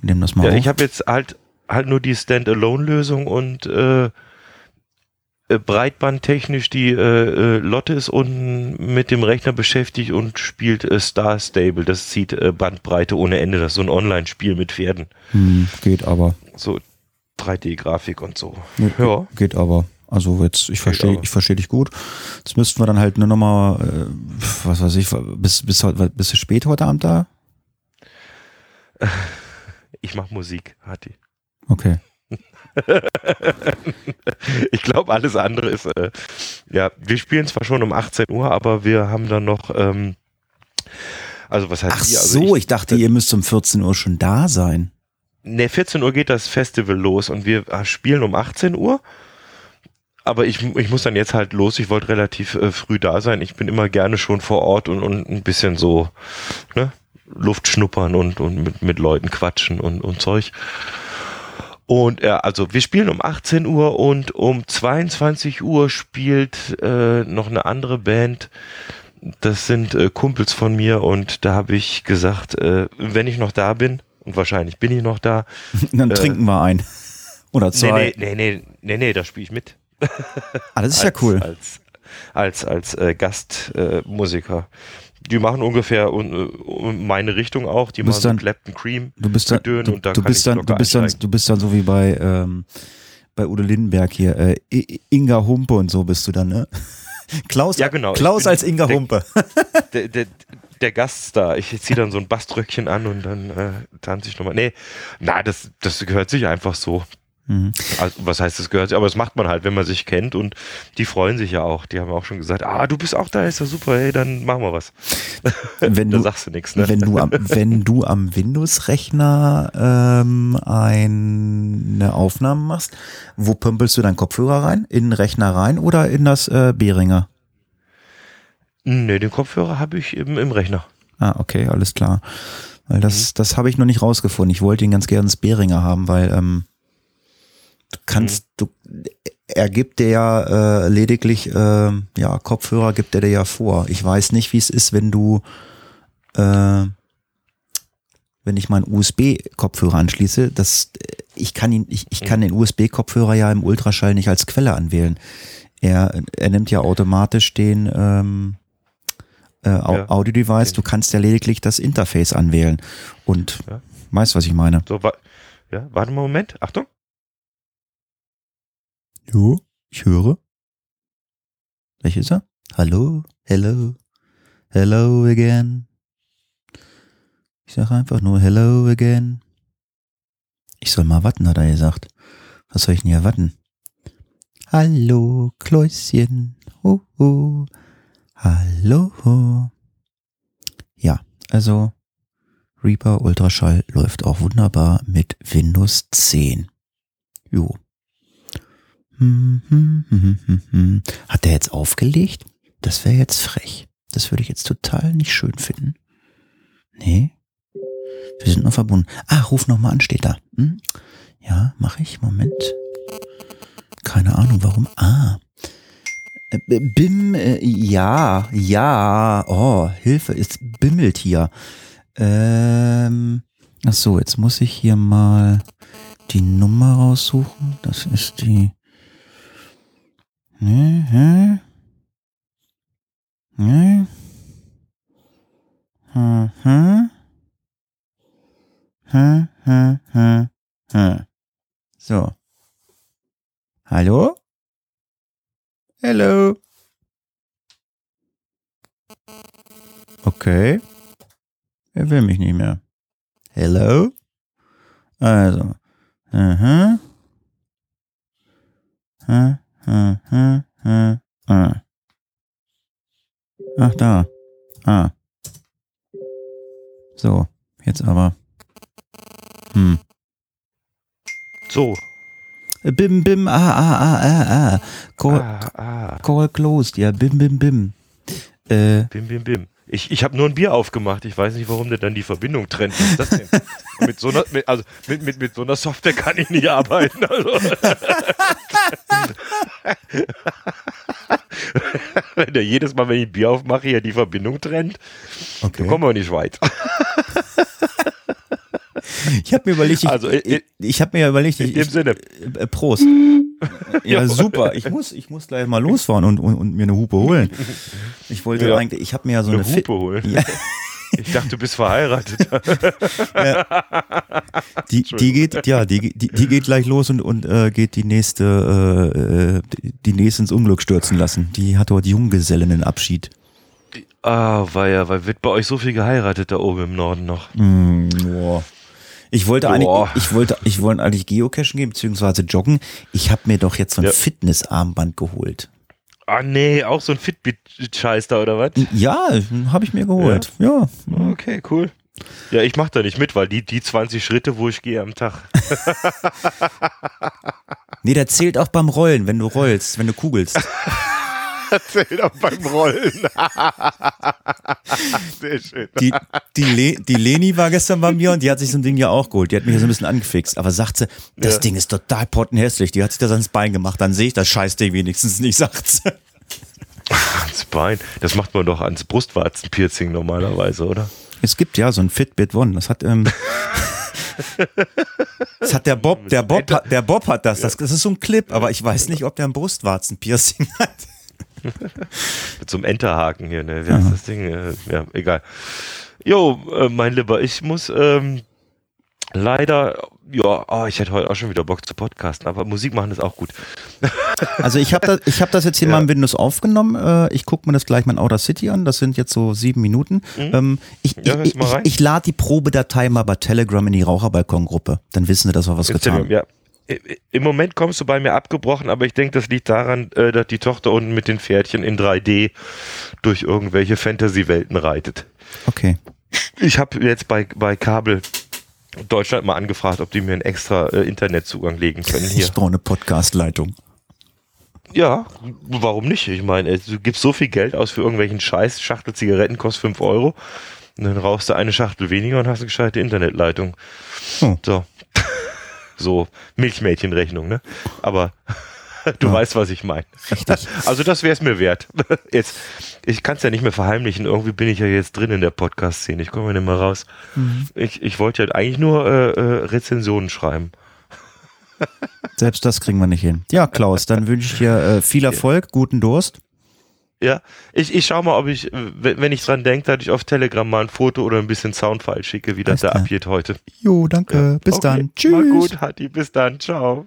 Nehmen das mal Ja, auf. ich habe jetzt halt halt nur die Standalone-Lösung und äh, äh, breitbandtechnisch die äh, äh, Lotte ist unten mit dem Rechner beschäftigt und spielt äh, Star Stable. Das zieht äh, Bandbreite ohne Ende. Das ist so ein Online-Spiel mit Pferden. hm, geht aber. So 3D-Grafik und so. Nee, Ja. Geht aber. Also jetzt, ich verstehe, ich verstehe dich gut. Jetzt müssten wir dann halt nur nochmal, äh, was weiß ich, bis, bis, bist du spät heute Abend da? Ich mache Musik, Hati. Okay. Ich glaube, alles andere ist, äh, ja, wir spielen zwar schon um 18 Uhr, aber wir haben dann noch, ähm, also was heißt Ach wir? Also so, ich, dachte, ihr müsst um 14 Uhr schon da sein. Ne, 14 Uhr geht das Festival los und wir äh, spielen um 18 Uhr. Aber ich, ich muss dann jetzt halt los. Ich wollte relativ äh, früh da sein. Ich bin immer gerne schon vor Ort und, und ein bisschen so ne, Luft schnuppern und, und mit, mit Leuten quatschen und, und Zeug. Und ja, also wir spielen um 18 Uhr und um 22 Uhr spielt äh, noch eine andere Band. Das sind äh, Kumpels von mir und da habe ich gesagt, äh, wenn ich noch da bin, und wahrscheinlich bin ich noch da, Dann Äh, trinken wir ein. Oder zwei. nee, nee, nee, nee, nee, da spiele ich mit. Ah, das ist ja cool. Als, als, als äh, Gastmusiker. Die machen ungefähr un, äh, meine Richtung auch. Die machen so dann- Clapton Cream. Du bist dann, du, und da du bist dann, du bist dann, du bist dann so wie bei, ähm, bei Udo Lindenberg hier, äh, Inga Humpe und so bist du dann, ne? Klaus, Ja, genau. Klaus als Inga der- Humpe. der, der, der Gaststar. Ich ziehe dann so ein Baströckchen an und dann äh, tanze ich nochmal. Nee, na, das, das gehört sich einfach so. Mhm. Also, was heißt, das gehört sich? Aber das macht man halt, wenn man sich kennt und die freuen sich ja auch. Die haben auch schon gesagt, ah, du bist auch da, ist ja super, hey, dann machen wir was. Wenn du, sagst du nichts, ne? wenn du am, wenn du am Windows-Rechner ähm, eine Aufnahme machst, wo pümpelst du deinen Kopfhörer rein? In den Rechner rein oder in das äh, Behringer? Nee, den Kopfhörer habe ich im, im Rechner. Ah, okay, alles klar. Weil Mhm. das, das habe ich noch nicht rausgefunden. Ich wollte ihn ganz gerne ins Behringer haben, weil ähm, kannst, Mhm. du, er gibt dir ja äh, lediglich, äh, ja, Kopfhörer gibt er dir ja vor. Ich weiß nicht, wie es ist, wenn du, äh, wenn ich meinen USB-Kopfhörer anschließe, das, ich kann ihn, ich, ich Mhm. kann den USB-Kopfhörer ja im Ultraschall nicht als Quelle anwählen. Er, er nimmt ja automatisch den ähm, äh, Ja. Audio-Device, du kannst ja lediglich das Interface anwählen. Und Ja. weißt, was ich meine? So, wa ja, warte mal einen Moment. Achtung. Jo, ich höre. Welcher ist er? Hallo, hello, hello again. Ich sage einfach nur hello again. Ich soll mal warten, hat er gesagt. Was soll ich denn hier warten? Hallo, Kläuschen. Oh, oh. Hallo. Ja, also Reaper Ultraschall läuft auch wunderbar mit Windows 10. Jo. Hm, hm, hm, hm, hm, hm. Hat der jetzt aufgelegt? Das wäre jetzt frech. Das würde ich jetzt total nicht schön finden. Nee. Wir sind noch verbunden. Ah, ruf noch mal an, steht da. Hm? Ja, mache ich. Moment. Keine Ahnung, warum. Ah. Äh, Bim, äh, ja, ja. Oh, Hilfe, es bimmelt hier. Ähm, ach so, jetzt muss ich hier mal die Nummer raussuchen. Das ist die. Nee, hä? Nee. Hm, hm. Hm, hm, hm, hm. So. Hallo? Hello. Okay. Er will mich nicht mehr. Hello? Also. Aha. Hm, hm, hm, hm. Ach, da. Ah. So, jetzt aber. Hm. So. Bim, bim, ah, ah, ah, ah, ah. Call, Ah, ah. call closed, ja, bim, bim, bim. Äh, Bim, bim, bim. Ich, ich habe nur ein Bier aufgemacht. Ich weiß nicht, warum der dann die Verbindung trennt. Was ist das denn? mit, so einer, mit, also mit, mit, mit so einer Software kann ich nicht arbeiten. Also. wenn der jedes Mal, wenn ich Bier aufmache, hier die Verbindung trennt, okay. dann kommen wir nicht weit. Ich habe mir überlegt, ich, Also, ich, in- ich habe mir überlegt, In ich, dem ich, Sinne. äh, Prost. Ja, super. Ich muss, ich muss gleich mal losfahren und, und, und mir eine Hupe holen. Ich wollte Ja. eigentlich, ich habe mir ja so Eine eine, Hupe holen. Ja. Ich dachte, du bist verheiratet. Die, die geht, ja, die, die, die geht gleich los und, und äh, geht die nächste, äh, die nächste ins Unglück stürzen lassen. Die hat dort Junggesellinnenabschied. ah, war ja, weil wird bei euch so viel geheiratet da oben im Norden noch. Mm, boah. Ich wollte eigentlich, Boah. ich wollte, ich wollte eigentlich Geocachen gehen, beziehungsweise joggen. Ich habe mir doch jetzt so ein Ja. Fitnessarmband geholt. Ah, nee, auch so ein Fitbit-Scheiß da, oder was? Ja, habe ich mir geholt. Ja. Okay, cool. Ja, ich mach da nicht mit, weil die, die 20 Schritte, wo ich gehe am Tag. Nee, der zählt auch beim Rollen, wenn du rollst, wenn du kugelst. Zählt auch beim Rollen. Sehr schön. Die, die, Le, die Leni war gestern bei mir und die hat sich so ein Ding ja auch geholt. Die hat mich ja so ein bisschen angefixt. Aber sagt sie, das Ja. Ding ist total pottenhässlich. Die hat sich das ans Bein gemacht. Dann sehe ich das Scheißding wenigstens nicht, sagt sie. Ans Bein. Das macht man doch ans Brustwarzenpiercing normalerweise, oder? Es gibt ja so ein Fitbit One. Das hat, ähm, das hat der Bob, der Bob, hat, der Bob hat das. das. Das ist so ein Clip, aber ich weiß nicht, ob der ein Brustwarzenpiercing hat. Mit so einem Enterhaken hier, ne? Wie heißt das Ding? Äh, Ja, egal. Jo, äh, mein Lieber, ich muss ähm, leider, ja, oh, ich hätte heute auch schon wieder Bock zu podcasten, aber Musik machen ist auch gut. Also ich habe das, ich hab das jetzt hier Ja. mal im Windows aufgenommen. Äh, Ich gucke mir das gleich mal in Outer City an. Das sind jetzt so sieben Minuten. Ähm, Ich, Mhm. Ja, ich, ich, ich lade die Probedatei mal bei Telegram in die Raucherbalkon-Gruppe. Dann wissen sie, dass wir was getan haben. Ja. Im Moment kommst du bei mir abgebrochen, aber ich denke, das liegt daran, äh, dass die Tochter unten mit den Pferdchen in 3D durch irgendwelche Fantasy-Welten reitet. Okay. Ich habe jetzt bei, bei Kabel Deutschland mal angefragt, ob die mir einen extra äh, Internetzugang legen können hier. Ich brauche eine Podcast-Leitung. Ja, warum nicht? Ich meine, du gibst so viel Geld aus für irgendwelchen Scheiß. Schachtel Zigaretten kostet 5 Euro. Und dann rauchst du eine Schachtel weniger und hast eine gescheite Internetleitung. Oh. So. So Milchmädchenrechnung, ne? Aber du Ja. weißt, was ich meine. Also das wäre es mir wert. Jetzt, ich kann es ja nicht mehr verheimlichen. Irgendwie bin ich ja jetzt drin in der Podcast-Szene. Ich komme ja nicht mehr raus. Ich, ich wollte ja eigentlich nur äh, äh, Rezensionen schreiben. Selbst das kriegen wir nicht hin. Ja, Klaus, dann wünsche ich dir äh, viel Erfolg, guten Durst. Ja, ich, ich schau mal, ob ich, wenn ich dran denke, dass ich auf Telegram mal ein Foto oder ein bisschen Soundfile schicke, wie das da abgeht heute. Jo, danke. Bis Okay, dann. Tschüss. Mal gut, Hatti, bis dann. Ciao.